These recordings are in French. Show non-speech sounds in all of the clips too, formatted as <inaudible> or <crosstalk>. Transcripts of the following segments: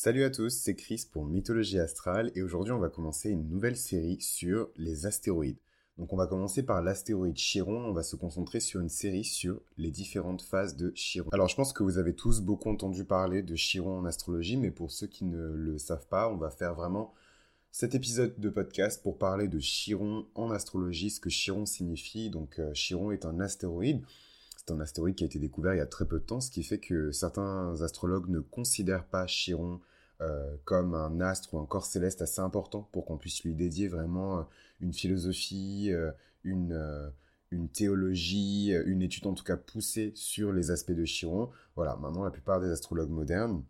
Salut à tous, c'est Chris pour Mythologie Astrale et aujourd'hui on va commencer une nouvelle série sur les astéroïdes. Donc on va commencer par l'astéroïde Chiron, on va se concentrer sur une série sur les différentes phases de Chiron. Alors je pense que vous avez tous beaucoup entendu parler de Chiron en astrologie, mais pour ceux qui ne le savent pas, on va faire vraiment cet épisode de podcast pour parler de Chiron en astrologie, ce que Chiron signifie. Donc euh, Chiron est un astéroïde. C'est un astéroïde qui a été découvert il y a très peu de temps, ce qui fait que certains astrologues ne considèrent pas Chiron euh, comme un astre ou un corps céleste assez important pour qu'on puisse lui dédier vraiment euh, une philosophie, euh, une, une théologie, une étude en tout cas poussée sur les aspects de Chiron. Voilà, maintenant la plupart des astrologues modernes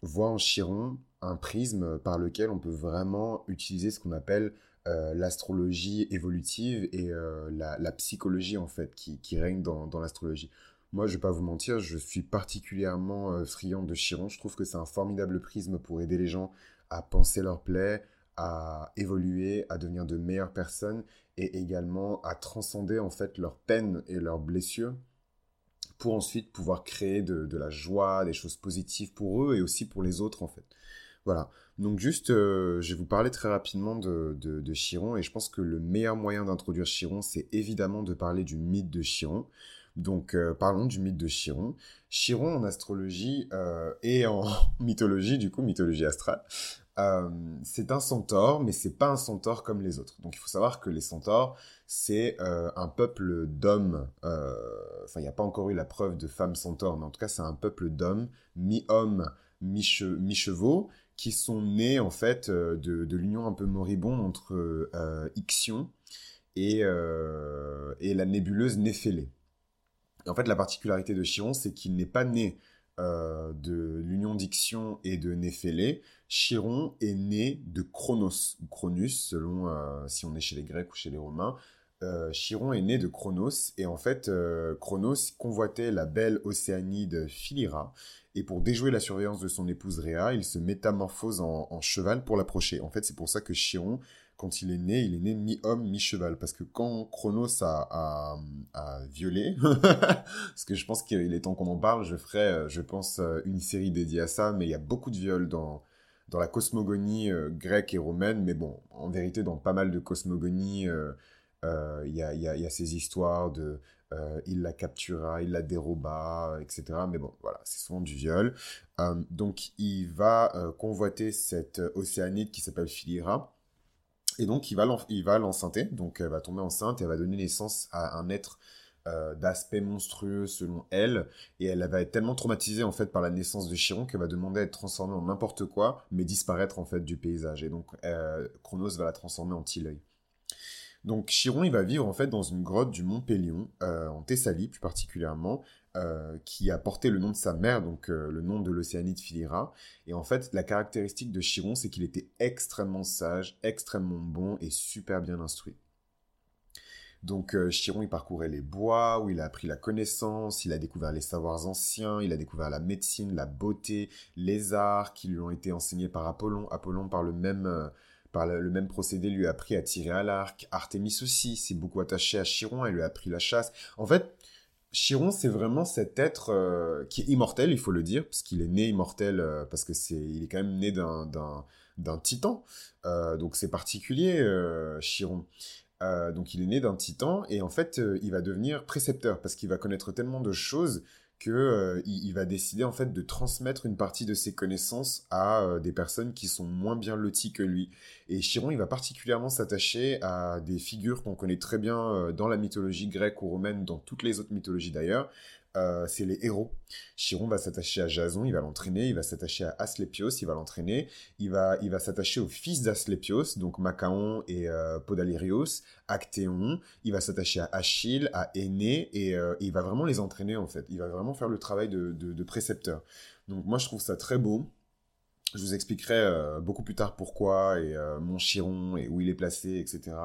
voient en Chiron un prisme par lequel on peut vraiment utiliser ce qu'on appelle l'astrologie évolutive et la, psychologie en fait qui, règne dans, l'astrologie. Moi, je vais pas vous mentir, je suis particulièrement euh, friand de Chiron. Je trouve que c'est un formidable prisme pour aider les gens à penser leurs plaies, à évoluer, à devenir de meilleures personnes et également à transcender en fait leurs peines et leurs blessures pour ensuite pouvoir créer de, la joie, des choses positives pour eux et aussi pour les autres en fait. Voilà. Donc juste, euh, je vais vous parler très rapidement de, Chiron et je pense que le meilleur moyen d'introduire Chiron, c'est évidemment de parler du mythe de Chiron. Donc euh, parlons du mythe de Chiron. Chiron en astrologie euh, et en <laughs> mythologie, du coup mythologie astrale, c'est un centaure, mais c'est pas un centaure comme les autres. Donc il faut savoir que les centaures, c'est un peuple d'hommes. Enfin, il n'y a pas encore eu la preuve de femmes centaures, mais en tout cas, c'est un peuple d'hommes, mi-hommes, mi-chevaux, qui sont nés en fait de, l'union un peu moribonde entre Ixion et, et la nébuleuse Néphélée en fait, la particularité de Chiron, c'est qu'il n'est pas né euh, de l'union d'Ixion et de Néphélé. Chiron est né de Chronos, ou Cronus, selon euh, si on est chez les Grecs ou chez les Romains. Euh, Chiron est né de Chronos, et en fait, Chronos convoitait la belle océanide Philyra, et pour déjouer la surveillance de son épouse Rhea, il se métamorphose en, cheval pour l'approcher. En fait, c'est pour ça que Chiron quand il est né, il est né mi-homme, mi-cheval. Parce que quand Chronos a, violé, <laughs> parce que je pense qu'il est temps qu'on en parle, je ferai, euh, je pense, euh, une série dédiée à ça, mais il y a beaucoup de viols dans, dans la cosmogonie euh, grecque et romaine, mais bon, en vérité, dans pas mal de cosmogonies, il y, a, y, a, ces histoires de il la captura, il la déroba, etc. Mais bon, voilà, c'est souvent du viol. donc, il va convoiter cette océanide qui s'appelle Philyra et donc, il va, il l'enceinter, donc elle va tomber enceinte et elle va donner naissance à un être euh, d'aspect monstrueux selon elle. Et elle va être tellement traumatisée en fait par la naissance de Chiron qu'elle va demander à être transformée en n'importe quoi, mais disparaître en fait du paysage. Et donc, euh, Chronos va la transformer en Tilleuil. Donc Chiron, il va vivre en fait dans une grotte du mont Pélion, euh, en Thessalie plus particulièrement, euh, qui a porté le nom de sa mère, donc euh, le nom de l'océanide Philyra. Et en fait, la caractéristique de Chiron, c'est qu'il était extrêmement sage, extrêmement bon et super bien instruit. Donc Chiron, il parcourait les bois, où il a appris la connaissance, il a découvert les savoirs anciens, il a découvert la médecine, la beauté, les arts qui lui ont été enseignés par Apollon. Apollon, par le même, par le, même procédé, lui a appris à tirer à l'arc. Artémis aussi s'est beaucoup attaché à Chiron, elle lui a appris la chasse. En fait, Chiron, c'est vraiment cet être euh, qui est immortel, il faut le dire, parce qu'il est né immortel, euh, parce que c'est, il est quand même né d'un titan. Euh, donc c'est particulier, Chiron. donc il est né d'un titan, et en fait, il va devenir précepteur, parce qu'il va connaître tellement de choses que euh, il, va décider en fait de transmettre une partie de ses connaissances à euh, des personnes qui sont moins bien loties que lui. Et Chiron, il va particulièrement s'attacher à des figures qu'on connaît très bien euh, dans la mythologie grecque ou romaine, dans toutes les autres mythologies d'ailleurs, euh, c'est les héros. Chiron va s'attacher à Jason, il va l'entraîner, il va s'attacher à Asclepios, il va l'entraîner, il va, il va s'attacher aux fils d'Asclepios, donc Macaon et euh, Podalirios, Actéon, il va s'attacher à Achille, à Aîné, et euh, il va vraiment les entraîner en fait. Il va vraiment faire le travail de, précepteur. Donc moi je trouve ça très beau. Je vous expliquerai beaucoup plus tard pourquoi et mon Chiron et où il est placé, etc.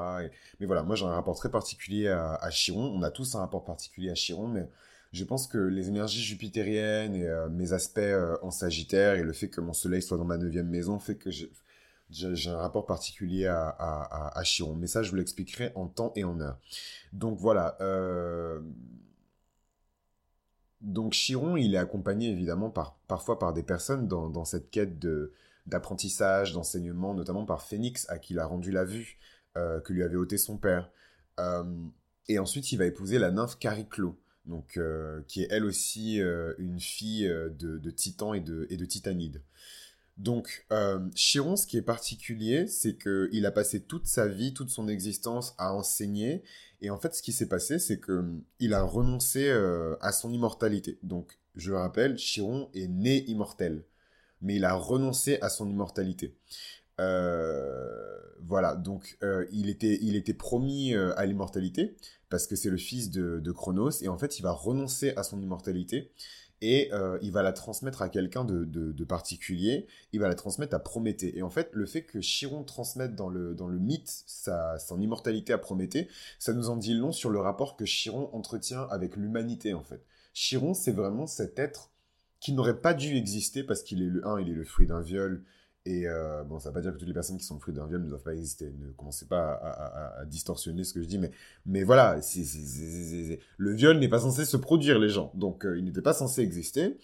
Mais voilà, moi j'ai un rapport très particulier à, à, Chiron. On a tous un rapport particulier à Chiron, mais je pense que les énergies jupitériennes et euh, mes aspects euh, en Sagittaire et le fait que mon soleil soit dans ma neuvième maison fait que j'ai un rapport particulier à, Chiron. Mais ça, je vous l'expliquerai en temps et en heure. Donc voilà. Euh, donc Chiron, il est accompagné évidemment par, parfois par des personnes dans, cette quête de, d'apprentissage, d'enseignement, notamment par Phénix, à qui il a rendu la vue, que lui avait ôté son père. Et ensuite, il va épouser la nymphe Chariclo, donc, euh, qui est elle aussi une fille de, de Titan et de, Titanide. Donc, Chiron, ce qui est particulier, c'est qu'il a passé toute sa vie, toute son existence à enseigner. Et en fait, ce qui s'est passé, c'est qu'il a renoncé à son immortalité. Donc, je le rappelle, Chiron est né immortel mais il a renoncé à son immortalité. Euh, voilà, donc euh, il, était, il promis euh, à l'immortalité, parce que c'est le fils de, de, Chronos, et en fait il va renoncer à son immortalité, et il va la transmettre à quelqu'un de, de, particulier, il va la transmettre à Prométhée. Et en fait, le fait que Chiron transmette dans le, dans le mythe sa, son immortalité à Prométhée, ça nous en dit long sur le rapport que Chiron entretient avec l'humanité, en fait. Chiron, c'est vraiment cet être qui n'aurait pas dû exister parce qu'il est le un, il est le fruit d'un viol. Et euh, bon, ça ne veut pas dire que toutes les personnes qui sont le fruit d'un viol ne doivent pas exister. Ne commencez pas à, distorsionner ce que je dis, mais, mais voilà, le viol n'est pas censé se produire, les gens. Donc, euh, il n'était pas censé exister.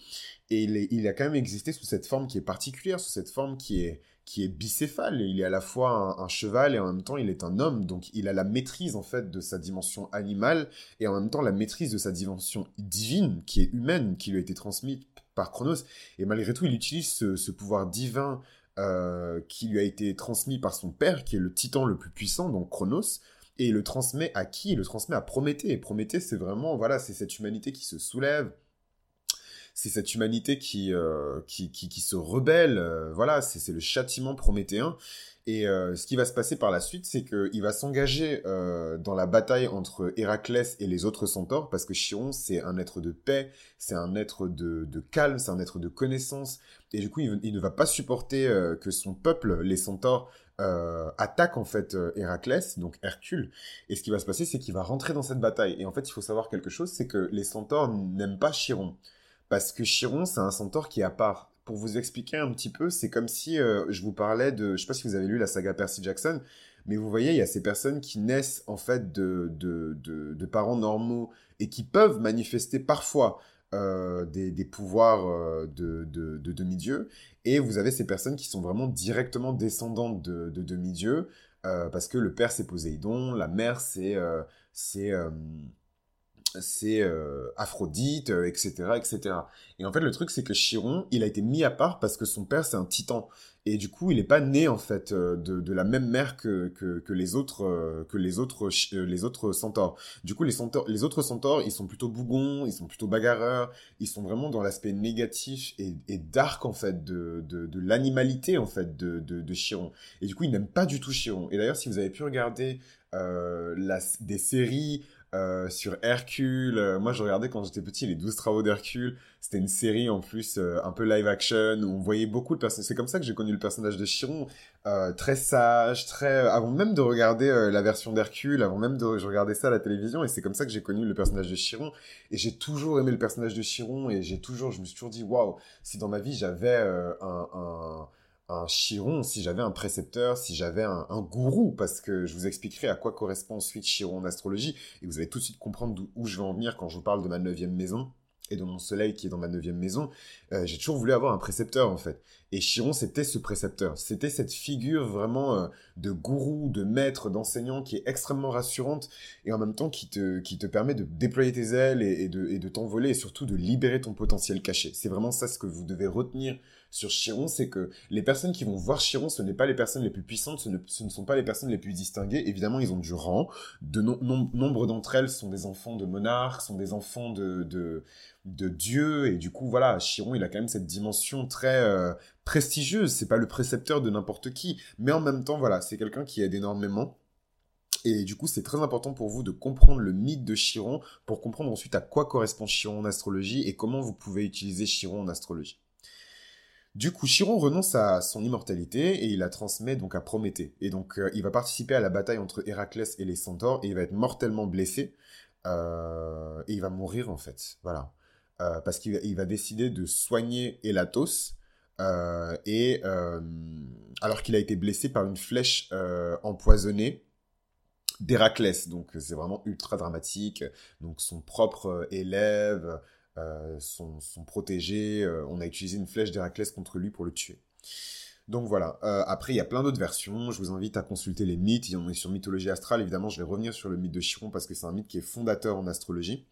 Et il, il, a quand même existé sous cette forme qui est particulière, sous cette forme qui est, qui est bicéphale. Il est à la fois un, cheval et en même temps il est un homme. Donc il a la maîtrise en fait de sa dimension animale et en même temps la maîtrise de sa dimension divine qui est humaine, qui lui a été transmise par Chronos. Et malgré tout, il utilise ce, pouvoir divin euh, qui lui a été transmis par son père, qui est le titan le plus puissant, donc Chronos. Et il le transmet à qui? Il le transmet à Prométhée. Et Prométhée, c'est vraiment, voilà, c'est cette humanité qui se soulève, c'est cette humanité qui, euh, qui, qui, se rebelle, euh, voilà, c'est le châtiment prométhéen. Et euh, ce qui va se passer par la suite, c'est qu'il va s'engager dans la bataille entre Héraclès et les autres centaures, parce que Chiron, c'est un être de paix, c'est un être de, de calme, c'est un être de connaissance, et du coup, il, ne va pas supporter que son peuple, les centaures, attaque en fait Héraclès, donc Hercule. Et ce qui va se passer, c'est qu'il va rentrer dans cette bataille. Et en fait, il faut savoir quelque chose, c'est que les centaures n'aiment pas Chiron. Parce que Chiron, c'est un centaure qui est à part. Pour vous expliquer un petit peu, c'est comme si euh, je vous parlais de... Je sais pas si vous avez lu la saga Percy Jackson, mais vous voyez, il y a ces personnes qui naissent en fait de, de, parents normaux et qui peuvent manifester parfois euh, des, des, pouvoirs euh, de, de, de demi-dieu. Et vous avez ces personnes qui sont vraiment directement descendantes de, de demi-dieu, parce que le père c'est Poséidon, la mère c'est c'est c'est euh, Aphrodite, etc., euh, etc. Et en fait, le truc, c'est que Chiron, il a été mis à part parce que son père, c'est un titan. Et du coup, il n'est pas né, en fait, euh, de, de, la même mère que, que, que les autres, que les autres, les autres centaures. Du coup, les, centaures, les autres centaures, ils sont plutôt bougons, ils sont plutôt bagarreurs, ils sont vraiment dans l'aspect négatif et, et dark, en fait, de, de, de l'animalité, en fait, de, de, de Chiron. Et du coup, il n'aime pas du tout Chiron. Et d'ailleurs, si vous avez pu regarder la, des séries euh, sur Hercule. Euh, moi, je regardais quand j'étais petit les 12 travaux d'Hercule. C'était une série en plus euh, un peu live action où on voyait beaucoup de personnages. C'est comme ça que j'ai connu le personnage de Chiron, très sage, très avant même de regarder la version d'Hercule, avant même de je regardais ça à la télévision et c'est comme ça que j'ai connu le personnage de Chiron et j'ai toujours aimé le personnage de Chiron et j'ai toujours je me suis toujours dit waouh, si dans ma vie j'avais un, un un chiron, si j'avais un précepteur, si j'avais un, gourou, parce que je vous expliquerai à quoi correspond ensuite chiron en astrologie, et vous allez tout de suite comprendre où je vais en venir quand je vous parle de ma neuvième maison et de mon soleil qui est dans ma neuvième maison, euh, j'ai toujours voulu avoir un précepteur en fait. Et Chiron, c'était ce précepteur. C'était cette figure vraiment euh, de gourou, de maître, d'enseignant qui est extrêmement rassurante et en même temps qui te, permet de déployer tes ailes et de t'envoler et surtout de libérer ton potentiel caché. C'est vraiment ça ce que vous devez retenir sur Chiron, c'est que les personnes qui vont voir Chiron, ce n'est pas les personnes les plus puissantes, ce ne, sont pas les personnes les plus distinguées. Évidemment, ils ont du rang. De nombre d'entre elles sont des enfants de monarques, sont des enfants de, de, de Dieu. Et du coup, voilà, Chiron, il a quand même cette dimension très euh, prestigieuse. C'est pas le précepteur de n'importe qui. Mais en même temps, voilà, c'est quelqu'un qui aide énormément. Et du coup, c'est très important pour vous de comprendre le mythe de Chiron pour comprendre ensuite à quoi correspond Chiron en astrologie et comment vous pouvez utiliser Chiron en astrologie. Du coup, Chiron renonce à son immortalité et il la transmet donc à Prométhée. Et donc, euh, il va participer à la bataille entre Héraclès et les centaures et il va être mortellement blessé. Euh, et il va mourir en fait. Voilà. Euh, parce qu'il va, décider de soigner Elatos. et alors qu'il a été blessé par une flèche empoisonnée d'Héraclès. Donc c'est vraiment ultra dramatique. Donc son propre élève sont, protégés. on a utilisé une flèche d'Héraclès contre lui pour le tuer. Donc voilà. après, il y a plein d'autres versions. Je vous invite à consulter les mythes. Il y en a sur mythologie astrale. Évidemment, je vais revenir sur le mythe de Chiron parce que c'est un mythe qui est fondateur en astrologie.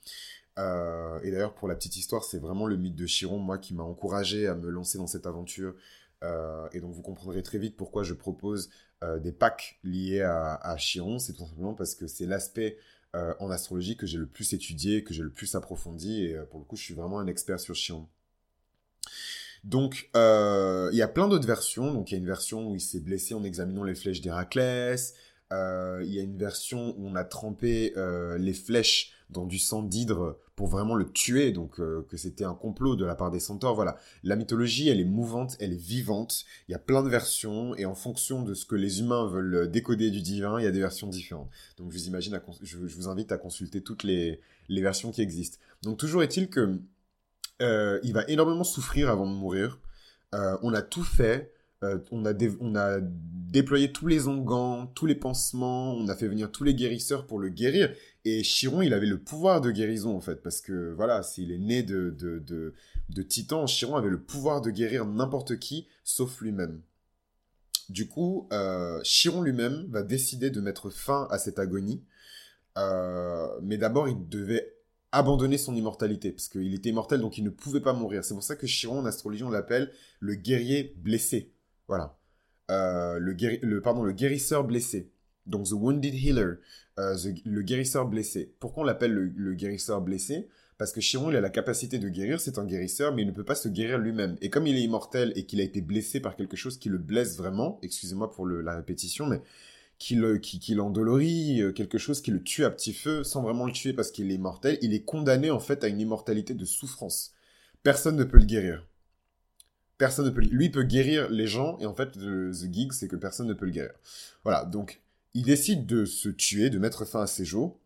et d'ailleurs, pour la petite histoire, c'est vraiment le mythe de Chiron, moi, qui m'a encouragé à me lancer dans cette aventure euh, et donc vous comprendrez très vite pourquoi je propose euh, des packs liés à, Chiron. C'est tout simplement parce que c'est l'aspect euh, en astrologie que j'ai le plus étudié, que j'ai le plus approfondi. Et pour le coup, je suis vraiment un expert sur Chiron. Donc, il y a plein d'autres versions. Donc, il y a une version où il s'est blessé en examinant les flèches d'Héraclès. Il y a une version où on a trempé les flèches dans du sang d'hydre pour vraiment le tuer, donc euh, que c'était un complot de la part des centaures. Voilà, la mythologie, elle est mouvante, elle est vivante. Il y a plein de versions et en fonction de ce que les humains veulent décoder du divin, il y a des versions différentes. Donc je vous imagine, je, vous invite à consulter toutes les, versions qui existent. Donc toujours est-il que euh, il va énormément souffrir avant de mourir. Euh, on a tout fait. On, a on a déployé tous les onguents, tous les pansements, on a fait venir tous les guérisseurs pour le guérir. Et Chiron, il avait le pouvoir de guérison, en fait, parce que, voilà, s'il est né de Titan, Chiron avait le pouvoir de guérir n'importe qui, sauf lui-même. Du coup, euh, Chiron lui-même va décider de mettre fin à cette agonie, euh, mais d'abord, il devait abandonner son immortalité, parce qu'il était immortel, donc il ne pouvait pas mourir. C'est pour ça que Chiron, en astrologie, on l'appelle le guerrier blessé. Voilà. Euh, le, le, pardon, le guérisseur blessé. Donc, The Wounded Healer, euh, le guérisseur blessé. Pourquoi on l'appelle le, guérisseur blessé? Parce que Chiron, il a la capacité de guérir, c'est un guérisseur, mais il ne peut pas se guérir lui-même. Et comme il est immortel et qu'il a été blessé par quelque chose qui le blesse vraiment, excusez-moi pour la répétition, mais qui l'endolorit, euh, quelque chose qui le tue à petit feu, sans vraiment le tuer parce qu'il est immortel, il est condamné en fait à une immortalité de souffrance. Personne ne peut le guérir. Personne ne peut... Lui peut guérir les gens, et en fait, the gig, c'est que personne ne peut le guérir. Voilà, donc il décide de se tuer, de mettre fin à ses jours.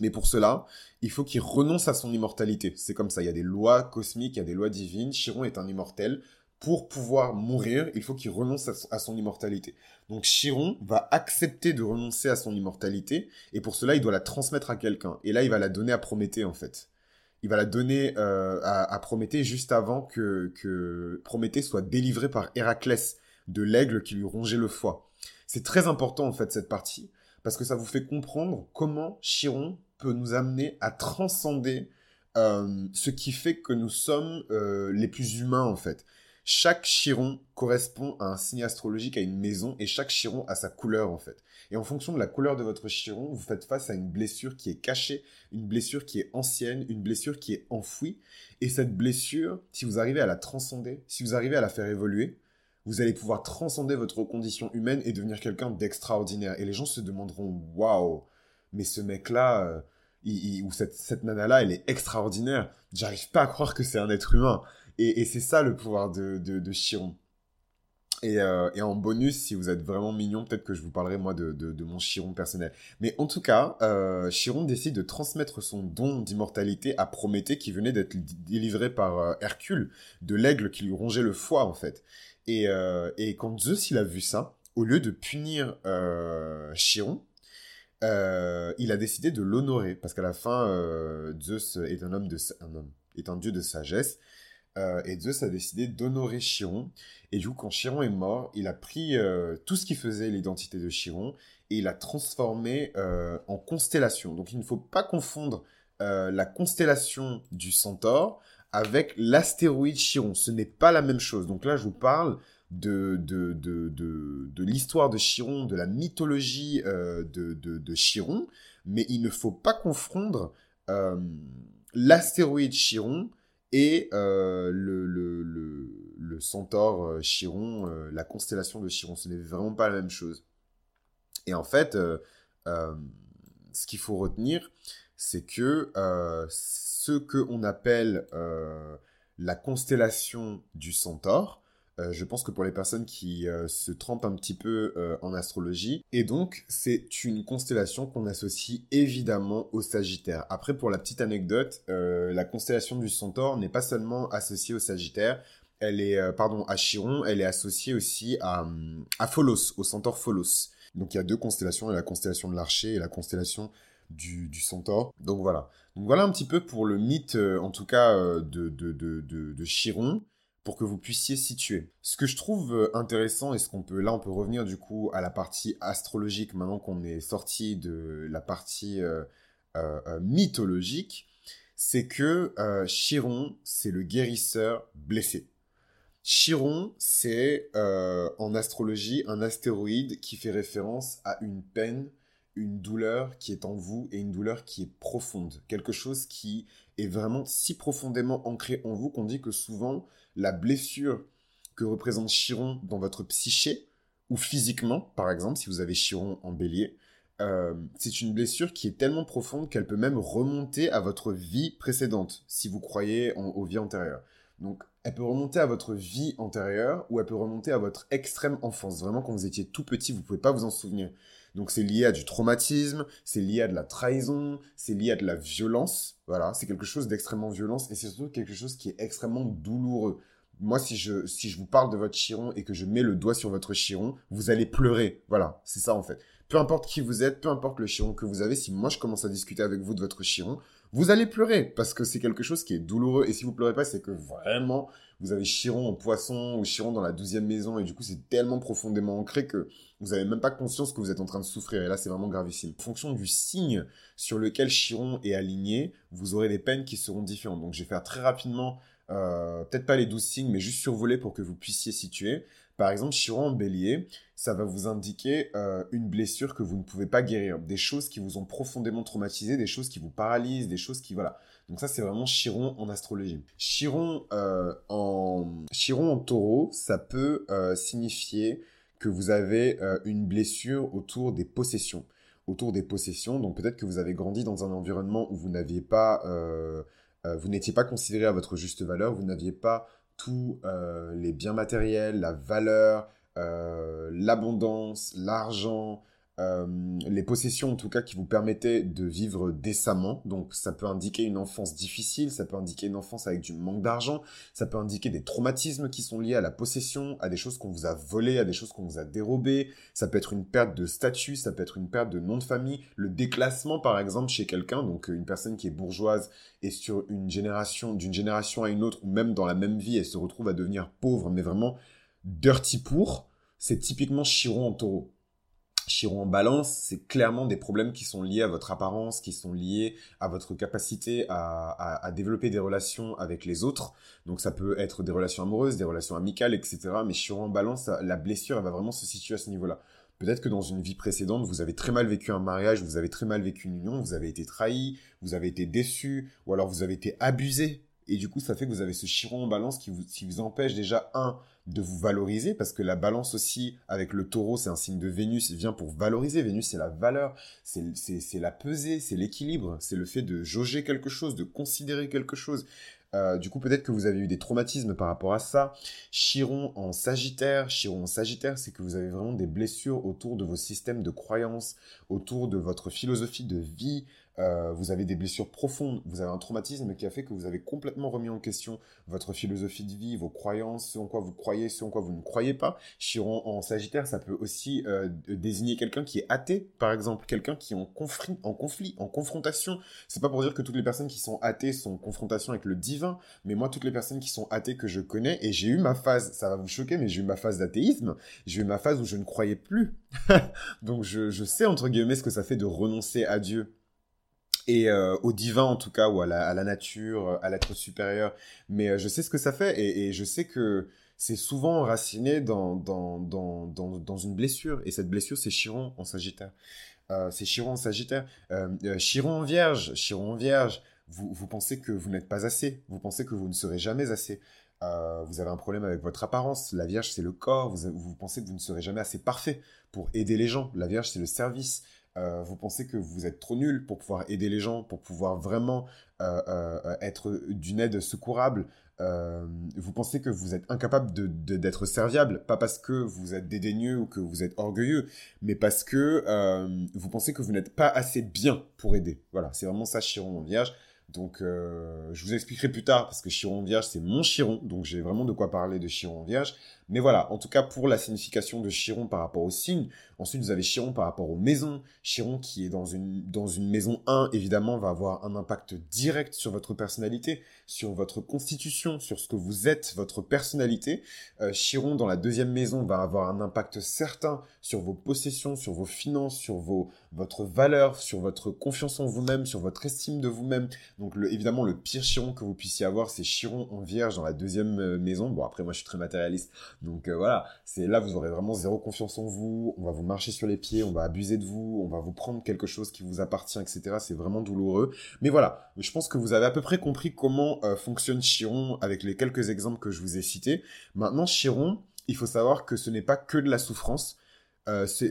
Mais pour cela, il faut qu'il renonce à son immortalité. C'est comme ça, il y a des lois cosmiques, il y a des lois divines. Chiron est un immortel. Pour pouvoir mourir, il faut qu'il renonce à son immortalité. Donc Chiron va accepter de renoncer à son immortalité, et pour cela, il doit la transmettre à quelqu'un. Et là, il va la donner à Prométhée, en fait. Il va la donner euh, à, Prométhée juste avant que, Prométhée soit délivré par Héraclès de l'aigle qui lui rongeait le foie. C'est très important en fait cette partie parce que ça vous fait comprendre comment Chiron peut nous amener à transcender euh, ce qui fait que nous sommes euh, les plus humains en fait. Chaque chiron correspond à un signe astrologique, à une maison, et chaque chiron a sa couleur en fait. Et en fonction de la couleur de votre chiron, vous faites face à une blessure qui est cachée, une blessure qui est ancienne, une blessure qui est enfouie. Et cette blessure, si vous arrivez à la transcender, si vous arrivez à la faire évoluer, vous allez pouvoir transcender votre condition humaine et devenir quelqu'un d'extraordinaire. Et les gens se demanderont, waouh, mais ce mec-là, euh, ou cette, cette nana-là, elle est extraordinaire. J'arrive pas à croire que c'est un être humain. Et, c'est ça le pouvoir de, de, Chiron. Euh, et, en bonus, si vous êtes vraiment mignon, peut-être que je vous parlerai moi de, de, mon Chiron personnel. Mais en tout cas, euh, Chiron décide de transmettre son don d'immortalité à Prométhée qui venait d'être délivré par Hercule, de l'aigle qui lui rongeait le foie en fait. Euh, et, quand Zeus il a vu ça, au lieu de punir euh, Chiron, euh, il a décidé de l'honorer parce qu'à la fin, Zeus est un homme de est un dieu de sagesse. Et Zeus a décidé d'honorer Chiron. Et du coup, quand Chiron est mort, il a pris tout ce qui faisait l'identité de Chiron et il l'a transformé en constellation. Donc il ne faut pas confondre la constellation du centaure avec l'astéroïde Chiron. Ce n'est pas la même chose. Donc là, je vous parle de, de, de, de, l'histoire de Chiron, de la mythologie euh, de, de, Chiron, mais il ne faut pas confondre euh, l'astéroïde Chiron et euh, le, centaure Chiron, la constellation de Chiron. Ce n'est vraiment pas la même chose. Et en fait, ce qu'il faut retenir, c'est que ce qu'on appelle euh, la constellation du centaure. Euh, je pense que pour les personnes qui euh, se trempent un petit peu en astrologie, et donc c'est une constellation qu'on associe évidemment au Sagittaire. Après, pour la petite anecdote, la constellation du centaure n'est pas seulement associée au Sagittaire, elle est, pardon, à Chiron, elle est associée aussi à, à Pholos, au centaure Pholos. Donc il y a deux constellations, la constellation de l'archer et la constellation du, du centaure. Donc voilà. Donc voilà un petit peu pour le mythe, en tout cas, de Chiron pour que vous puissiez situer. Ce que je trouve euh, intéressant et ce qu'on peut là on peut revenir du coup à la partie astrologique maintenant qu'on est sorti de la partie euh, euh, mythologique, c'est que Chiron c'est le guérisseur blessé. Chiron c'est en astrologie un astéroïde qui fait référence à une peine une douleur qui est en vous et une douleur qui est profonde. Quelque chose qui est vraiment si profondément ancré en vous qu'on dit que souvent la blessure que représente Chiron dans votre psyché, ou physiquement, par exemple, si vous avez Chiron en bélier, euh, c'est une blessure qui est tellement profonde qu'elle peut même remonter à votre vie précédente, si vous croyez aux vies antérieures. Donc, elle peut remonter à votre vie antérieure ou elle peut remonter à votre extrême enfance. Vraiment, quand vous étiez tout petit, vous ne pouvez pas vous en souvenir. Donc c'est lié à du traumatisme, c'est lié à de la trahison, c'est lié à de la violence. Voilà, c'est quelque chose d'extrêmement violent et c'est surtout quelque chose qui est extrêmement douloureux. Moi, si je, si je vous parle de votre chiron et que je mets le doigt sur votre chiron, vous allez pleurer. Voilà, c'est ça en fait. Peu importe qui vous êtes, peu importe le chiron que vous avez, si moi je commence à discuter avec vous de votre chiron, vous allez pleurer parce que c'est quelque chose qui est douloureux. Et si vous pleurez pas, c'est que vraiment vous avez Chiron en poisson ou Chiron dans la douzième maison et du coup c'est tellement profondément ancré que vous n'avez même pas conscience que vous êtes en train de souffrir. Et là, c'est vraiment gravissime. En fonction du signe sur lequel Chiron est aligné, vous aurez des peines qui seront différentes. Donc, je vais faire très rapidement, euh, peut-être pas les douze signes, mais juste survoler pour que vous puissiez situer. Par exemple, Chiron en bélier, ça va vous indiquer euh, une blessure que vous ne pouvez pas guérir, des choses qui vous ont profondément traumatisé, des choses qui vous paralysent, des choses qui voilà. Donc ça c'est vraiment Chiron en astrologie. Chiron euh, en Chiron en Taureau, ça peut signifier que vous avez euh, une blessure autour des possessions. Autour des possessions, donc peut-être que vous avez grandi dans un environnement où vous n'aviez pas, euh, euh, vous n'étiez pas considéré à votre juste valeur, vous n'aviez pas tous les biens matériels, la valeur, l'abondance, l'argent, euh, les possessions en tout cas qui vous permettaient de vivre décemment. Donc ça peut indiquer une enfance difficile, ça peut indiquer une enfance avec du manque d'argent, ça peut indiquer des traumatismes qui sont liés à la possession, à des choses qu'on vous a volées, à des choses qu'on vous a dérobées, ça peut être une perte de statut, ça peut être une perte de nom de famille, le déclassement par exemple chez quelqu'un, donc une personne qui est bourgeoise et sur une génération, d'une génération à une autre, ou même dans la même vie, elle se retrouve à devenir pauvre, mais vraiment dirty pour, c'est typiquement Chiron en taureau. Chiron en balance, c'est clairement des problèmes qui sont liés à votre apparence, qui sont liés à votre capacité à, développer des relations avec les autres. Donc ça peut être des relations amoureuses, des relations amicales, etc. Mais Chiron en balance, la blessure, elle va vraiment se situer à ce niveau-là. Peut-être que dans une vie précédente, vous avez très mal vécu un mariage, vous avez très mal vécu une union, vous avez été trahi, vous avez été déçu, ou alors vous avez été abusé. Et du coup, ça fait que vous avez ce Chiron en balance qui vous, empêche déjà, un, de vous valoriser, parce que la balance aussi, avec le taureau, c'est un signe de Vénus, il vient pour valoriser. Vénus, c'est la valeur, c'est la pesée, c'est l'équilibre, c'est le fait de jauger quelque chose, de considérer quelque chose. Euh, du coup, peut-être que vous avez eu des traumatismes par rapport à ça. Chiron en Sagittaire. Chiron en Sagittaire, c'est que vous avez vraiment des blessures autour de vos systèmes de croyances, autour de votre philosophie de vie, euh, vous avez des blessures profondes, vous avez un traumatisme qui a fait que vous avez complètement remis en question votre philosophie de vie, vos croyances, ce en quoi vous croyez, ce en quoi vous ne croyez pas. Chiron en Sagittaire, ça peut aussi euh, désigner quelqu'un qui est athée, par exemple, quelqu'un qui est en conflit, en conflit, en confrontation. C'est pas pour dire que toutes les personnes qui sont athées sont en confrontation avec le divin, mais moi, toutes les personnes qui sont athées que je connais, et j'ai eu ma phase, ça va vous choquer, mais j'ai eu ma phase d'athéisme, j'ai eu ma phase où je ne croyais plus. <laughs> Donc je, je sais, entre guillemets, ce que ça fait de renoncer à Dieu et euh, au divin en tout cas ou à la, nature, à l'être supérieur. Mais euh, je sais ce que ça fait et, je sais que c'est souvent enraciné dans, dans, dans, dans, une blessure. Et cette blessure, c'est Chiron en Sagittaire. Euh, c'est Chiron en Sagittaire. Chiron en Vierge. Chiron en Vierge. Vous, vous pensez que vous n'êtes pas assez. Vous pensez que vous ne serez jamais assez. vous avez un problème avec votre apparence. La Vierge, c'est le corps. Vous, vous pensez que vous ne serez jamais assez parfait pour aider les gens. La Vierge, c'est le service. Euh, vous pensez que vous êtes trop nul pour pouvoir aider les gens, pour pouvoir vraiment euh, euh, être d'une aide secourable. vous pensez que vous êtes incapable d'être serviable, pas parce que vous êtes dédaigneux ou que vous êtes orgueilleux, mais parce que vous pensez que vous n'êtes pas assez bien pour aider. Voilà, c'est vraiment ça Chiron en Vierge. Donc, je vous expliquerai plus tard, parce que Chiron Vierge, c'est mon Chiron, donc j'ai vraiment de quoi parler de Chiron Vierge. Mais voilà, en tout cas pour la signification de Chiron par rapport au signe. Ensuite, vous avez Chiron par rapport aux maisons. Chiron qui est dans une, dans une maison 1, évidemment, va avoir un impact direct sur votre personnalité, sur votre constitution, sur ce que vous êtes, votre personnalité. Euh, Chiron dans la deuxième maison va avoir un impact certain sur vos possessions, sur vos finances, sur vos, votre valeur, sur votre confiance en vous-même, sur votre estime de vous-même. Donc évidemment, le pire Chiron que vous puissiez avoir, c'est Chiron en vierge dans la deuxième euh, maison. Bon, après, moi, je suis très matérialiste. Donc euh, voilà, c'est là, vous aurez vraiment zéro confiance en vous. On va vous marcher sur les pieds, on va abuser de vous, on va vous prendre quelque chose qui vous appartient, etc. C'est vraiment douloureux. Mais voilà, je pense que vous avez à peu près compris comment euh, fonctionne Chiron avec les quelques exemples que je vous ai cités. Maintenant, Chiron, il faut savoir que ce n'est pas que de la souffrance.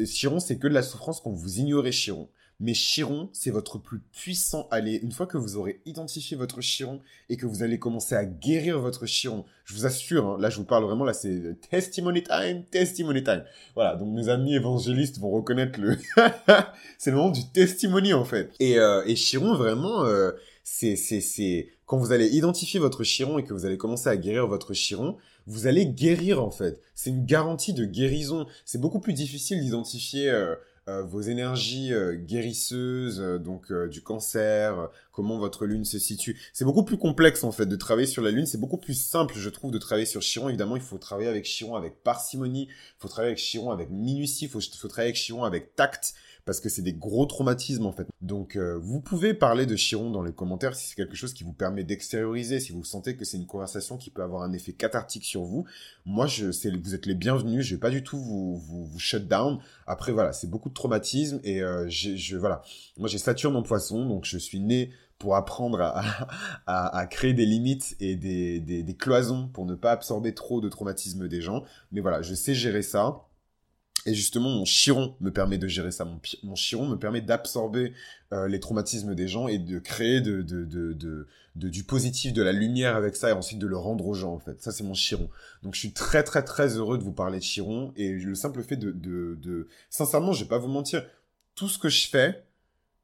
Chiron, c'est que de la souffrance quand vous ignorez Chiron. Mais Chiron, c'est votre plus puissant allié. Une fois que vous aurez identifié votre Chiron et que vous allez commencer à guérir votre Chiron, je vous assure, hein, là je vous parle vraiment, là c'est testimony time, testimony time. Voilà, donc mes amis évangélistes vont reconnaître le... <laughs> c'est le moment du testimony en fait. Et, euh, et Chiron, vraiment, euh, c'est, c'est, c'est... Quand vous allez identifier votre Chiron et que vous allez commencer à guérir votre Chiron, vous allez guérir en fait. C'est une garantie de guérison. C'est beaucoup plus difficile d'identifier... Euh, euh, vos énergies euh, guérisseuses, euh, donc du cancer, comment votre lune se situe. C'est beaucoup plus complexe en fait de travailler sur la lune. C'est beaucoup plus simple, je trouve, de travailler sur Chiron. Évidemment, il faut travailler avec Chiron avec parcimonie, il faut travailler avec Chiron avec minutie, il faut, faut travailler avec Chiron avec tact parce que c'est des gros traumatismes en fait. Donc euh, vous pouvez parler de Chiron dans les commentaires si c'est quelque chose qui vous permet d'extérioriser, si vous sentez que c'est une conversation qui peut avoir un effet cathartique sur vous. Moi, je, vous êtes les bienvenus, je vais pas du tout vous, vous, vous shut down. Après voilà, c'est beaucoup de traumatisme et euh, je, voilà. Moi j'ai Saturne en poisson, donc je suis né pour apprendre à, <laughs> à, à, créer des limites et des, des, des, cloisons pour ne pas absorber trop de traumatisme des gens. Mais voilà, je sais gérer ça. Et justement, mon chiron me permet de gérer ça. Mon, chiron me permet d'absorber euh, les traumatismes des gens et de créer du positif, de la lumière avec ça et ensuite de le rendre aux gens, en fait. Ça, c'est mon chiron. Donc, je suis très, très, très heureux de vous parler de chiron et le simple fait de... de, de... Sincèrement, je vais pas vous mentir, tout ce que je fais,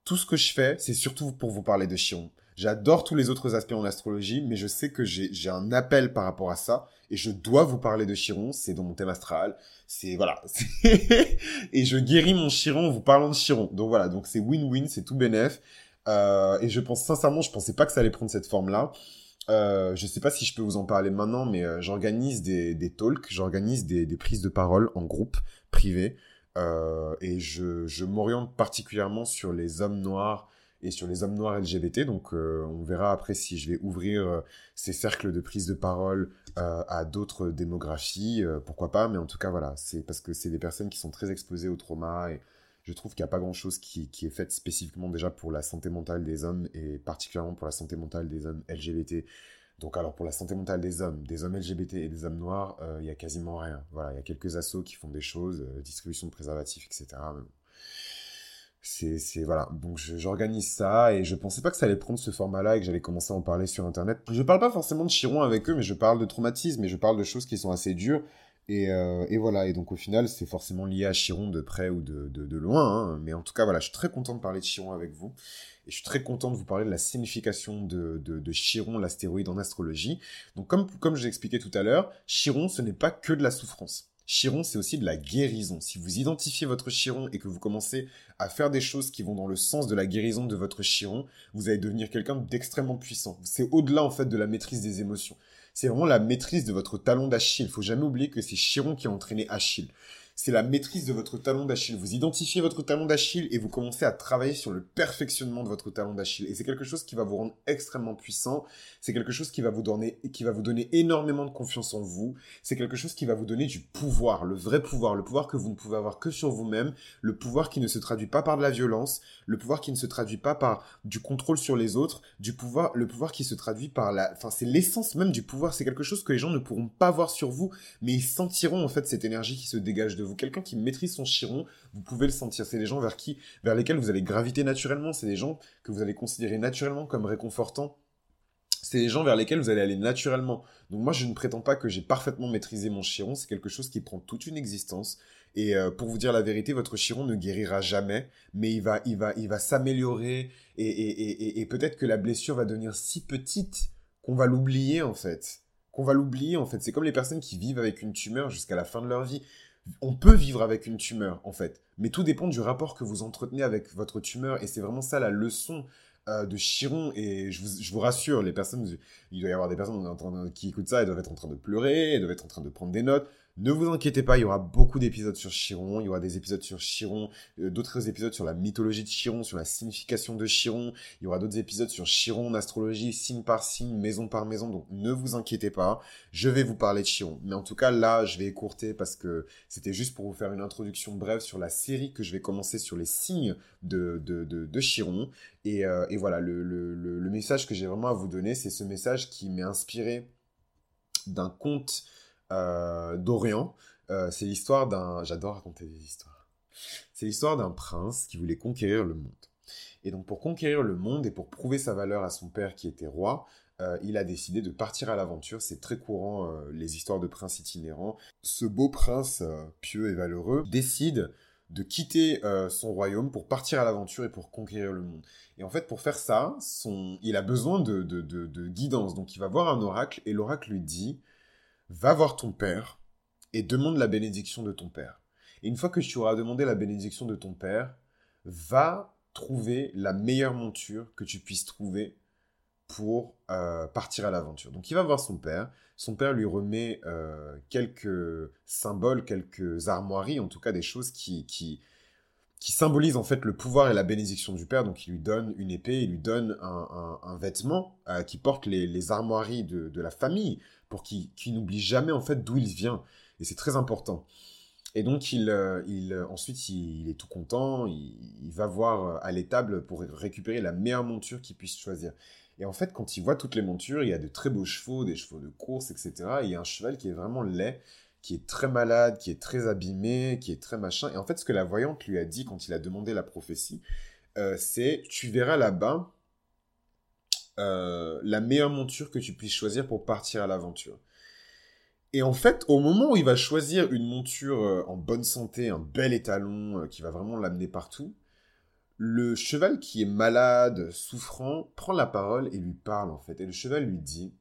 tout ce que je fais, c'est surtout pour vous parler de chiron. J'adore tous les autres aspects en astrologie, mais je sais que j'ai un appel par rapport à ça et je dois vous parler de Chiron. C'est dans mon thème astral. C'est voilà. <laughs> et je guéris mon Chiron en vous parlant de Chiron. Donc voilà. Donc c'est win-win, c'est tout bénef. Euh, et je pense sincèrement, je pensais pas que ça allait prendre cette forme-là. Euh, je sais pas si je peux vous en parler maintenant, mais euh, j'organise des, talks, j'organise des, prises de parole en groupe privé. Euh, et je m'oriente particulièrement sur les hommes noirs et sur les hommes noirs LGBT. Donc euh, on verra après si je vais ouvrir euh, ces cercles de prise de parole euh, à d'autres démographies, pourquoi pas. Mais en tout cas voilà, c'est parce que c'est des personnes qui sont très exposées au trauma et je trouve qu'il n'y a pas grand-chose qui, qui, est fait spécifiquement déjà pour la santé mentale des hommes et particulièrement pour la santé mentale des hommes LGBT. Donc alors pour la santé mentale des hommes, des hommes LGBT et des hommes noirs, il y a quasiment rien. Voilà, il y a quelques assos qui font des choses, distribution de préservatifs, etc c'est voilà donc j'organise ça et je pensais pas que ça allait prendre ce format là et que j'allais commencer à en parler sur internet je parle pas forcément de Chiron avec eux mais je parle de traumatisme et je parle de choses qui sont assez dures et, euh, et voilà et donc au final c'est forcément lié à Chiron de près ou de, de, de loin hein. mais en tout cas voilà je suis très content de parler de Chiron avec vous et je suis très content de vous parler de la signification de, de, de Chiron, l'astéroïde en astrologie. Donc comme, comme je l'expliquais tout à l'heure, Chiron, ce n'est pas que de la souffrance. Chiron, c'est aussi de la guérison. Si vous identifiez votre Chiron et que vous commencez à faire des choses qui vont dans le sens de la guérison de votre Chiron, vous allez devenir quelqu'un d'extrêmement puissant. C'est au-delà en fait de la maîtrise des émotions. C'est vraiment la maîtrise de votre talon d'Achille. Il faut jamais oublier que c'est Chiron qui a entraîné Achille c'est la maîtrise de votre talon d'Achille. Vous identifiez votre talon d'Achille et vous commencez à travailler sur le perfectionnement de votre talon d'Achille. Et c'est quelque chose qui va vous rendre extrêmement puissant. C'est quelque chose qui va vous donner, qui va vous donner énormément de confiance en vous. C'est quelque chose qui va vous donner du pouvoir, le vrai pouvoir, le pouvoir que vous ne pouvez avoir que sur vous-même, le pouvoir qui ne se traduit pas par de la violence, le pouvoir qui ne se traduit pas par du contrôle sur les autres, du pouvoir, le pouvoir qui se traduit par la, enfin, c'est l'essence même du pouvoir. C'est quelque chose que les gens ne pourront pas voir sur vous, mais ils sentiront en fait cette énergie qui se dégage de vous quelqu'un qui maîtrise son chiron, vous pouvez le sentir. C'est des gens vers qui, lesquels vous allez graviter naturellement. C'est des gens que vous allez considérer naturellement comme réconfortants. C'est des gens vers lesquels vous allez aller naturellement. Donc moi, je ne prétends pas que j'ai parfaitement maîtrisé mon chiron. C'est quelque chose qui prend toute une existence. Et euh, pour vous dire la vérité, votre chiron ne guérira jamais, mais il va, il va, il va s'améliorer. Et, et peut-être que la blessure va devenir si petite qu'on va l'oublier en fait. qu'on va l'oublier en fait. C'est comme les personnes qui vivent avec une tumeur jusqu'à la fin de leur vie. On peut vivre avec une tumeur en fait, mais tout dépend du rapport que vous entretenez avec votre tumeur. Et c'est vraiment ça la leçon euh, de Chiron. Et je vous, rassure, les personnes, il doit y avoir des personnes qui écoutent ça, elles doivent être en train de pleurer, elles doivent être en train de prendre des notes. Ne vous inquiétez pas, il y aura beaucoup d'épisodes sur Chiron, il y aura des épisodes sur Chiron, euh, d'autres épisodes sur la mythologie de Chiron, sur la signification de Chiron, il y aura d'autres épisodes sur Chiron, astrologie, signe par signe, maison par maison, donc ne vous inquiétez pas, je vais vous parler de Chiron. Mais en tout cas, là, je vais écourter parce que c'était juste pour vous faire une introduction brève sur la série que je vais commencer sur les signes de, de, Chiron. Et, euh, voilà, le, le, message que j'ai vraiment à vous donner, c'est ce message qui m'est inspiré d'un conte d'Orient. Euh, c'est l'histoire d'un... J'adore raconter des histoires. C'est l'histoire d'un prince qui voulait conquérir le monde. Et donc pour conquérir le monde et pour prouver sa valeur à son père qui était roi, euh, il a décidé de partir à l'aventure. C'est très courant les histoires de princes itinérants. Ce beau prince pieux et valeureux décide de quitter son royaume pour partir à l'aventure et pour conquérir le monde. Et en fait, pour faire ça, il a besoin de, de, de guidance. Donc il va voir un oracle et l'oracle lui dit va voir ton père et demande la bénédiction de ton père. Et une fois que tu auras demandé la bénédiction de ton père, va trouver la meilleure monture que tu puisses trouver pour euh, partir à l'aventure. Donc il va voir son père, son père lui remet euh, quelques symboles, quelques armoiries, en tout cas des choses qui, qui, qui symbolisent en fait le pouvoir et la bénédiction du père. Donc il lui donne une épée, il lui donne un, vêtement euh, qui porte les, armoiries de, de, la famille pour qu'il n'oublie jamais en fait d'où il vient. Et c'est très important. Et donc il, euh, il ensuite il, est tout content, il, va voir euh, à l'étable pour récupérer la meilleure monture qu'il puisse choisir. Et en fait, quand il voit toutes les montures, il y a de très beaux chevaux, des chevaux de course, etc. Et il y a un cheval qui est vraiment laid, qui est très malade, qui est très abîmé, qui est très machin. Et en fait, ce que la voyante lui a dit quand il a demandé la prophétie, euh, c'est tu verras là-bas euh, la meilleure monture que tu puisses choisir pour partir à l'aventure. Et en fait, au moment où il va choisir une monture euh, en bonne santé, un bel étalon euh, qui va vraiment l'amener partout, le cheval qui est malade, souffrant, prend la parole et lui parle en fait. Et le cheval lui dit,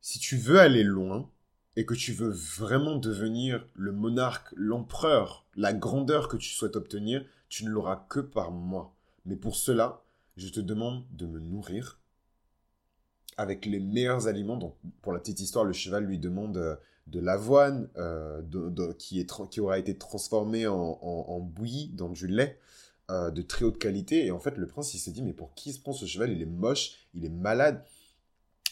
si tu veux aller loin et que tu veux vraiment devenir le monarque, l'empereur, la grandeur que tu souhaites obtenir, tu ne l'auras que par moi. Mais pour cela, je te demande de me nourrir avec les meilleurs aliments. Donc, pour la petite histoire, le cheval lui demande euh, de l'avoine euh, qui, aura été transformée en, bouillie dans du lait euh, de très haute qualité. Et en fait, le prince, il s'est dit, mais pour qui se prend ce cheval? Il est moche, il est malade.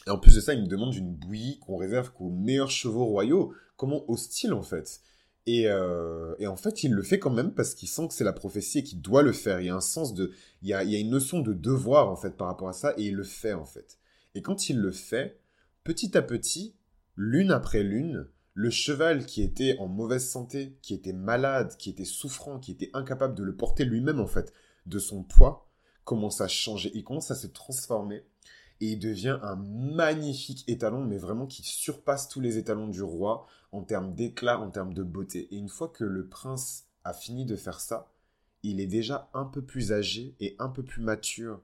Et en plus de ça, il me demande une bouillie qu'on réserve qu'aux meilleurs chevaux royaux. Comment hostile, en fait? Euh, et, en fait, il le fait quand même parce qu'il sent que c'est la prophétie et qu'il doit le faire. Il y a un sens de, il y a, une notion de devoir en fait par rapport à ça et il le fait en fait. Et quand il le fait, petit à petit, l'une après l'une, le cheval qui était en mauvaise santé, qui était malade, qui était souffrant, qui était incapable de le porter lui-même en fait, de son poids, commence à changer. Il commence à se transformer et il devient un magnifique étalon, mais vraiment qui surpasse tous les étalons du roi en termes d'éclat, en termes de beauté. Et une fois que le prince a fini de faire ça, il est déjà un peu plus âgé et un peu plus mature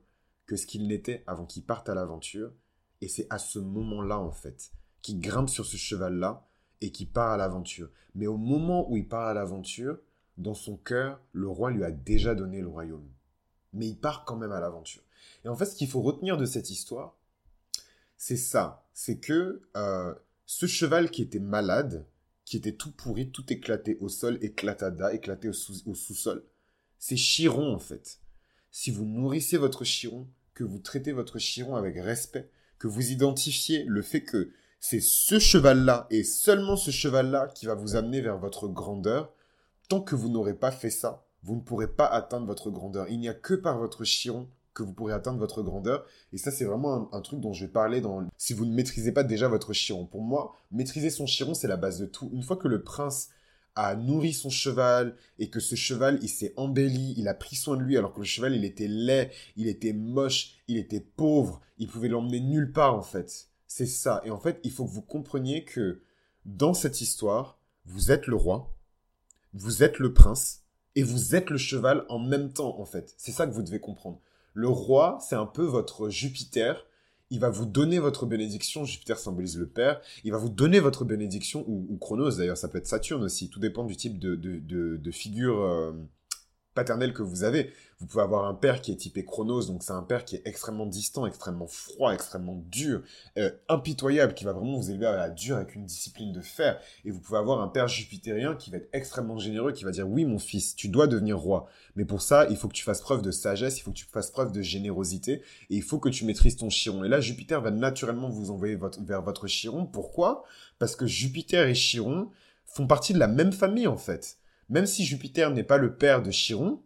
que ce qu'il n'était avant qu'il parte à l'aventure. Et c'est à ce moment-là, en fait, qu'il grimpe sur ce cheval-là et qu'il part à l'aventure. Mais au moment où il part à l'aventure, dans son cœur, le roi lui a déjà donné le royaume. Mais il part quand même à l'aventure. Et en fait, ce qu'il faut retenir de cette histoire, c'est ça. C'est que euh, ce cheval qui était malade, qui était tout pourri, tout éclaté au sol, éclatada, éclaté au, sous- sol c'est Chiron en fait. Si vous nourrissez votre Chiron, que vous traitez votre Chiron avec respect, que vous identifiez le fait que c'est ce cheval-là et seulement ce cheval-là qui va vous amener vers votre grandeur, tant que vous n'aurez pas fait ça, vous ne pourrez pas atteindre votre grandeur. Il n'y a que par votre Chiron que vous pourrez atteindre votre grandeur. Et ça, c'est vraiment un, truc dont je vais parler dans... Si vous ne maîtrisez pas déjà votre chiron. Pour moi, maîtriser son chiron, c'est la base de tout. Une fois que le prince a nourri son cheval et que ce cheval, il s'est embelli, il a pris soin de lui alors que le cheval, il était laid, il était moche, il était pauvre, il pouvait l'emmener nulle part en fait. C'est ça. Et en fait, il faut que vous compreniez que dans cette histoire, vous êtes le roi, vous êtes le prince et vous êtes le cheval en même temps en fait. C'est ça que vous devez comprendre. Le roi, c'est un peu votre Jupiter. il va vous donner votre bénédiction. Jupiter symbolise le père. Il va vous donner votre bénédiction, ou, Chronos d'ailleurs, ça peut être Saturne aussi. Tout dépend du type de, de, figure euh, paternelle que vous avez. Vous pouvez avoir un père qui est typé Chronos, donc c'est un père qui est extrêmement distant, extrêmement froid, extrêmement dur, euh, impitoyable, qui va vraiment vous élever à la dure avec une discipline de fer. Et vous pouvez avoir un père jupitérien qui va être extrêmement généreux, qui va dire oui mon fils, tu dois devenir roi. Mais pour ça, il faut que tu fasses preuve de sagesse, il faut que tu fasses preuve de générosité, et il faut que tu maîtrises ton chiron. Et là, Jupiter va naturellement vous envoyer vers votre chiron. Pourquoi? Parce que Jupiter et Chiron font partie de la même famille en fait. Même si Jupiter n'est pas le père de Chiron,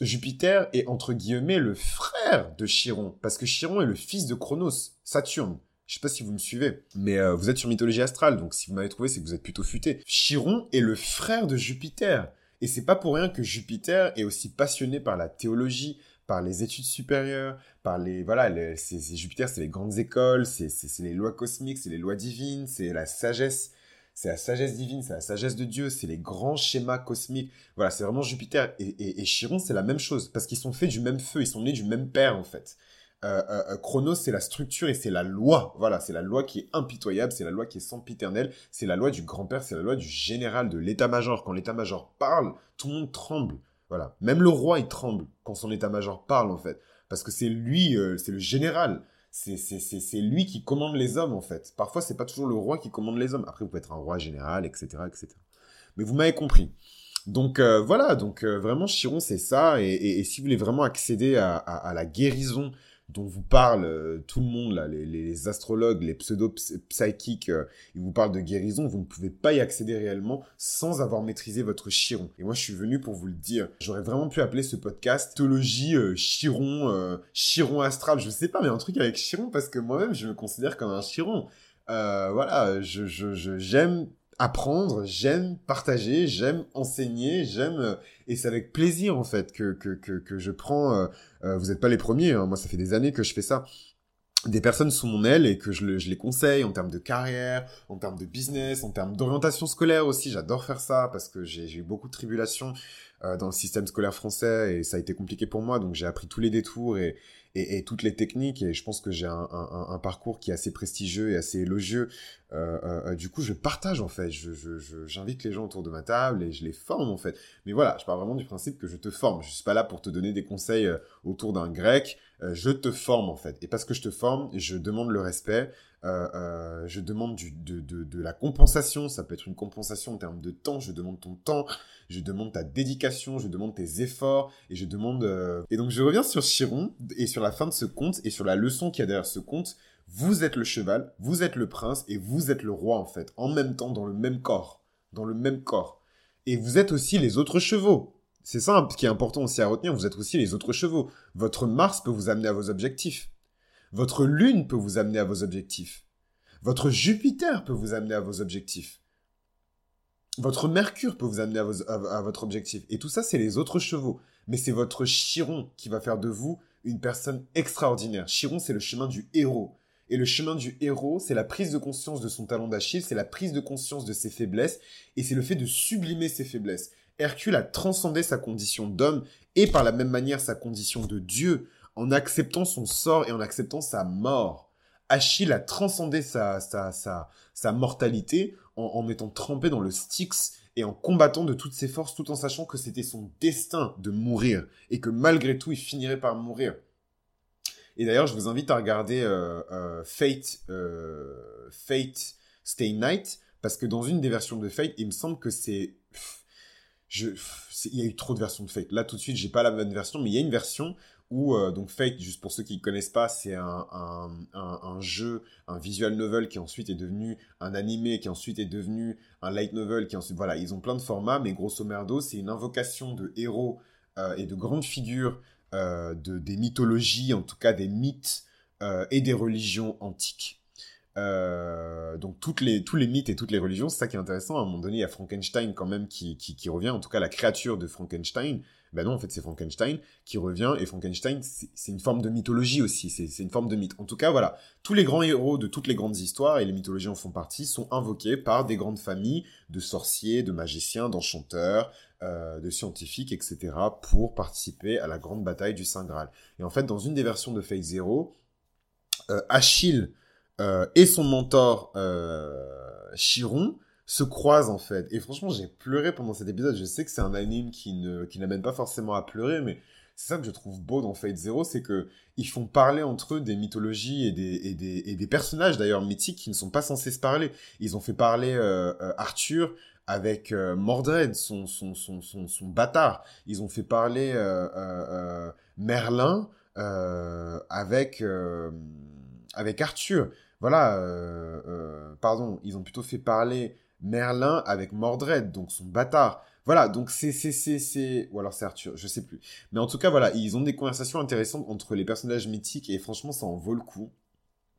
Jupiter est entre guillemets le frère de Chiron, parce que Chiron est le fils de Chronos, Saturne. Je sais pas si vous me suivez, mais euh, vous êtes sur mythologie astrale, donc si vous m'avez trouvé, c'est que vous êtes plutôt futé. Chiron est le frère de Jupiter, et c'est pas pour rien que Jupiter est aussi passionné par la théologie, par les études supérieures, par les voilà, c'est Jupiter, c'est les grandes écoles, c'est les lois cosmiques, c'est les lois divines, c'est la sagesse c'est la sagesse divine, c'est la sagesse de Dieu, c'est les grands schémas cosmiques. Voilà, c'est vraiment Jupiter. Et, Chiron, c'est la même chose, parce qu'ils sont faits du même feu, ils sont nés du même père, en fait. Euh, euh, euh, Chronos, c'est la structure et c'est la loi. Voilà, c'est la loi qui est impitoyable, c'est la loi qui est sempiternelle, c'est la loi du grand-père, c'est la loi du général, de l'état-major. Quand l'état-major parle, tout le monde tremble. Voilà, même le roi, il tremble quand son état-major parle, en fait. Parce que c'est lui, c'est le général c'est lui qui commande les hommes en fait. Parfois c'est pas toujours le roi qui commande les hommes. Après vous pouvez être un roi général, etc., etc. Mais vous m'avez compris. Donc euh, voilà, donc euh, vraiment Chiron c'est ça. Et, si vous voulez vraiment accéder à la guérison dont vous parle euh, tout le monde, là, les, astrologues, les pseudo-psychiques, euh, ils vous parlent de guérison, vous ne pouvez pas y accéder réellement sans avoir maîtrisé votre chiron. Et moi, je suis venu pour vous le dire. J'aurais vraiment pu appeler ce podcast Théologie euh, Chiron, Chiron astral, je sais pas, mais un truc avec Chiron, parce que moi-même, je me considère comme un Chiron. voilà, je, j'aime apprendre, j'aime partager, j'aime enseigner, j'aime et c'est avec plaisir en fait que que que, je prends. Vous n'êtes pas les premiers, hein, moi ça fait des années que je fais ça. Des personnes sous mon aile et que je, je les conseille en termes de carrière, en termes de business, en termes d'orientation scolaire aussi. J'adore faire ça parce que j'ai eu beaucoup de tribulations dans le système scolaire français et ça a été compliqué pour moi. Donc j'ai appris tous les détours et, et, toutes les techniques. Et je pense que j'ai un, un, un, parcours qui est assez prestigieux et assez élogieux. Euh, euh, euh, du coup, je partage en fait. Je, j'invite je, les gens autour de ma table et je les forme en fait. Mais voilà, je pars vraiment du principe que je te forme. Je suis pas là pour te donner des conseils euh, autour d'un grec. je te forme en fait. Et parce que je te forme, je demande le respect. Euh, euh, je demande de, la compensation, ça peut être une compensation en termes de temps, je demande ton temps, je demande ta dédication, je demande tes efforts, et je demande... Euh, et donc je reviens sur Chiron, et sur la fin de ce conte, et sur la leçon qu'il y a derrière ce conte, vous êtes le cheval, vous êtes le prince, et vous êtes le roi en fait, en même temps, dans le même corps, dans le même corps. Et vous êtes aussi les autres chevaux. C'est ça qui est important aussi à retenir, vous êtes aussi les autres chevaux. Votre Mars peut vous amener à vos objectifs. Votre Lune peut vous amener à vos objectifs. Votre Jupiter peut vous amener à vos objectifs. Votre Mercure peut vous amener à, votre objectif. Et tout ça, c'est les autres chevaux. Mais c'est votre Chiron qui va faire de vous une personne extraordinaire. Chiron, c'est le chemin du héros. Et le chemin du héros, c'est la prise de conscience de son talent d'Achille, c'est la prise de conscience de ses faiblesses, et c'est le fait de sublimer ses faiblesses. Hercule a transcendé sa condition d'homme et par la même manière sa condition de Dieu en acceptant son sort et en acceptant sa mort. Achille a transcendé sa, sa, sa, sa mortalité en, en étant trempé dans le Styx et en combattant de toutes ses forces tout en sachant que c'était son destin de mourir et que malgré tout il finirait par mourir. Et d'ailleurs, je vous invite à regarder euh, euh, Fate, euh, Fate Stay Night parce que dans une des versions de Fate, il me semble que c'est il y a eu trop de versions de Fate. Là, tout de suite, j'ai pas la bonne version, mais il y a une version où, euh, donc Fate, juste pour ceux qui ne connaissent pas, c'est un, jeu, un visual novel qui ensuite est devenu un animé, qui ensuite est devenu un light novel, qui ensuite, voilà, ils ont plein de formats, mais grosso merdo, c'est une invocation de héros euh, et de grandes figures euh, de, des mythologies, en tout cas des mythes et des religions antiques. donc toutes les, tous les mythes et toutes les religions, c'est ça qui est intéressant. À un moment donné, il y a Frankenstein quand même qui revient, en tout cas la créature de Frankenstein, ben non, en fait, c'est Frankenstein qui revient, et Frankenstein, c'est une forme de mythologie aussi, c'est une forme de mythe. En tout cas, voilà, tous les grands héros de toutes les grandes histoires, et les mythologies en font partie, sont invoqués par des grandes familles de sorciers, de magiciens, d'enchanteurs, euh, de scientifiques, etc., pour participer à la grande bataille du Saint Graal. Et en fait, dans une des versions de Fate Zero, Achille et son mentor Chiron se croisent en fait. Et franchement, j'ai pleuré pendant cet épisode. Je sais que c'est un anime qui ne qui n'amène pas forcément à pleurer, mais c'est ça que je trouve beau dans Fate Zero, c'est que ils font parler entre eux des mythologies et des, et des, et des personnages d'ailleurs mythiques qui ne sont pas censés se parler. Ils ont fait parler euh, euh, Arthur avec euh, Mordred, son, son, son, son, son bâtard. Ils ont fait parler Merlin avec, avec Arthur. Voilà, pardon, ils ont plutôt fait parler Merlin avec Mordred, donc son bâtard. Voilà, donc c'est, c'est, c'est, c'est, ou alors c'est Arthur, je sais plus. Mais en tout cas, voilà, ils ont des conversations intéressantes entre les personnages mythiques et franchement, ça en vaut le coup.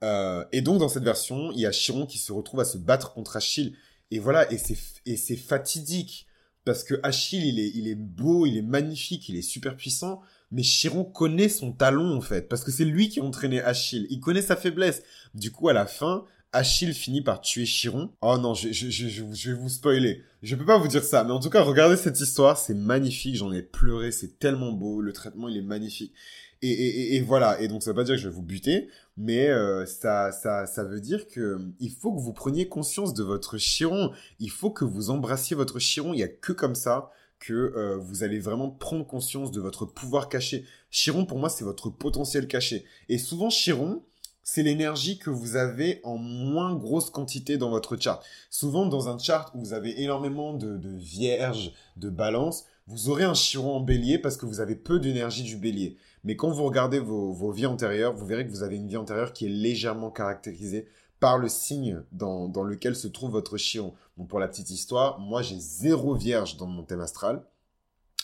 Euh, et donc, dans cette version, il y a Chiron qui se retrouve à se battre contre Achille. Et voilà, et c'est, et c'est fatidique. Parce que Achille, il est, il est beau, il est magnifique, il est super puissant. Mais Chiron connaît son talon, en fait. Parce que c'est lui qui a entraîné Achille. Il connaît sa faiblesse. Du coup, à la fin, Achille finit par tuer Chiron. Oh non, je, je, je, je, vais vous spoiler. Je peux pas vous dire ça, mais en tout cas, regardez cette histoire, c'est magnifique, j'en ai pleuré, c'est tellement beau, le traitement il est magnifique. Et, et, et, voilà, et donc ça veut pas dire que je vais vous buter, mais euh, ça, ça, ça veut dire que il faut que vous preniez conscience de votre Chiron, il faut que vous embrassiez votre Chiron, il y a que comme ça que euh, vous allez vraiment prendre conscience de votre pouvoir caché. Chiron, pour moi, c'est votre potentiel caché. Et souvent, Chiron, c'est l'énergie que vous avez en moins grosse quantité dans votre chart. Souvent, dans un chart où vous avez énormément de, de vierges, de balance, vous aurez un chiron en bélier parce que vous avez peu d'énergie du bélier. Mais quand vous regardez vos, vos, vies antérieures, vous verrez que vous avez une vie antérieure qui est légèrement caractérisée par le signe dans, dans lequel se trouve votre chiron. Donc pour la petite histoire, moi j'ai zéro vierge dans mon thème astral,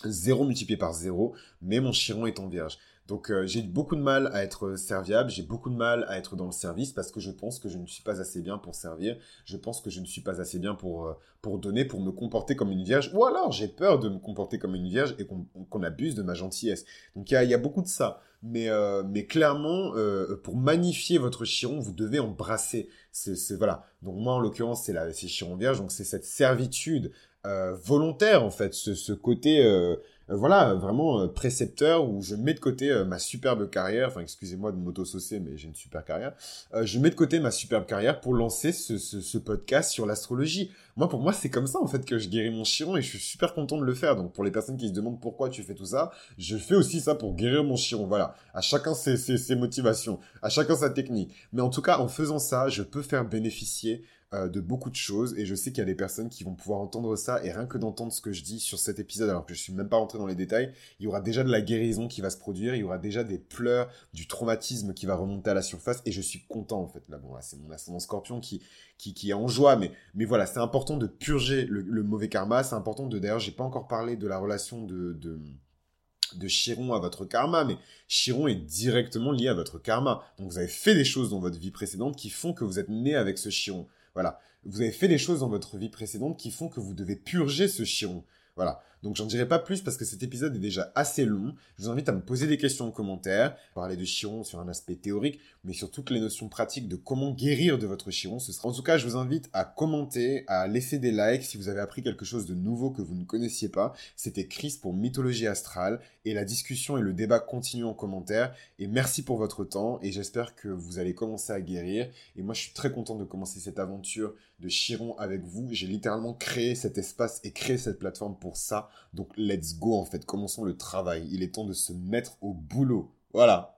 zéro multiplié par zéro, mais mon chiron est en vierge. Donc euh, j'ai beaucoup de mal à être serviable, j'ai beaucoup de mal à être dans le service parce que je pense que je ne suis pas assez bien pour servir, je pense que je ne suis pas assez bien pour, euh, pour donner, pour me comporter comme une vierge, ou alors j'ai peur de me comporter comme une vierge et qu'on abuse de ma gentillesse. Donc il y a, beaucoup de ça. Mais, euh, mais clairement, pour magnifier votre chiron, vous devez embrasser. C'est voilà. Donc moi en l'occurrence c'est la c'est chiron vierge, donc c'est cette servitude volontaire en fait, ce, côté voilà, vraiment euh, précepteur où je mets de côté euh, ma superbe carrière, enfin excusez-moi de m'auto-saucer, mais j'ai une super carrière, je mets de côté ma superbe carrière pour lancer ce, ce, podcast sur l'astrologie. Moi, pour moi, c'est comme ça en fait que je guéris mon chiron et je suis super content de le faire. Donc pour les personnes qui se demandent pourquoi tu fais tout ça, je fais aussi ça pour guérir mon chiron. Voilà, à chacun ses, ses, motivations, à chacun sa technique. Mais en tout cas, en faisant ça, je peux faire bénéficier euh, de beaucoup de choses et je sais qu'il y a des personnes qui vont pouvoir entendre ça et rien que d'entendre ce que je dis sur cet épisode alors que je suis même pas rentré dans les détails, il y aura déjà de la guérison qui va se produire, il y aura déjà des pleurs, du traumatisme qui va remonter à la surface et je suis content en fait là bon c'est mon ascendant scorpion qui qui, est en joie mais mais voilà c'est important de purger le, mauvais karma c'est important de d'ailleurs j'ai pas encore parlé de la relation de de Chiron à votre karma, mais Chiron est directement lié à votre karma. Donc vous avez fait des choses dans votre vie précédente qui font que vous êtes né avec ce Chiron. Voilà. Vous avez fait des choses dans votre vie précédente qui font que vous devez purger ce chiron. Voilà. Donc j'en dirai pas plus parce que cet épisode est déjà assez long. Je vous invite à me poser des questions en commentaire, parler de Chiron sur un aspect théorique, mais sur toutes les notions pratiques de comment guérir de votre Chiron. Ce sera... En tout cas, je vous invite à commenter, à laisser des likes si vous avez appris quelque chose de nouveau que vous ne connaissiez pas. C'était Chris pour Mythologie Astrale et la discussion et le débat continuent en commentaire. Et merci pour votre temps et j'espère que vous allez commencer à guérir. Et moi, je suis très content de commencer cette aventure de Chiron avec vous. J'ai littéralement créé cet espace et créé cette plateforme pour ça. Donc let's go en fait, commençons le travail. Il est temps de se mettre au boulot. Voilà.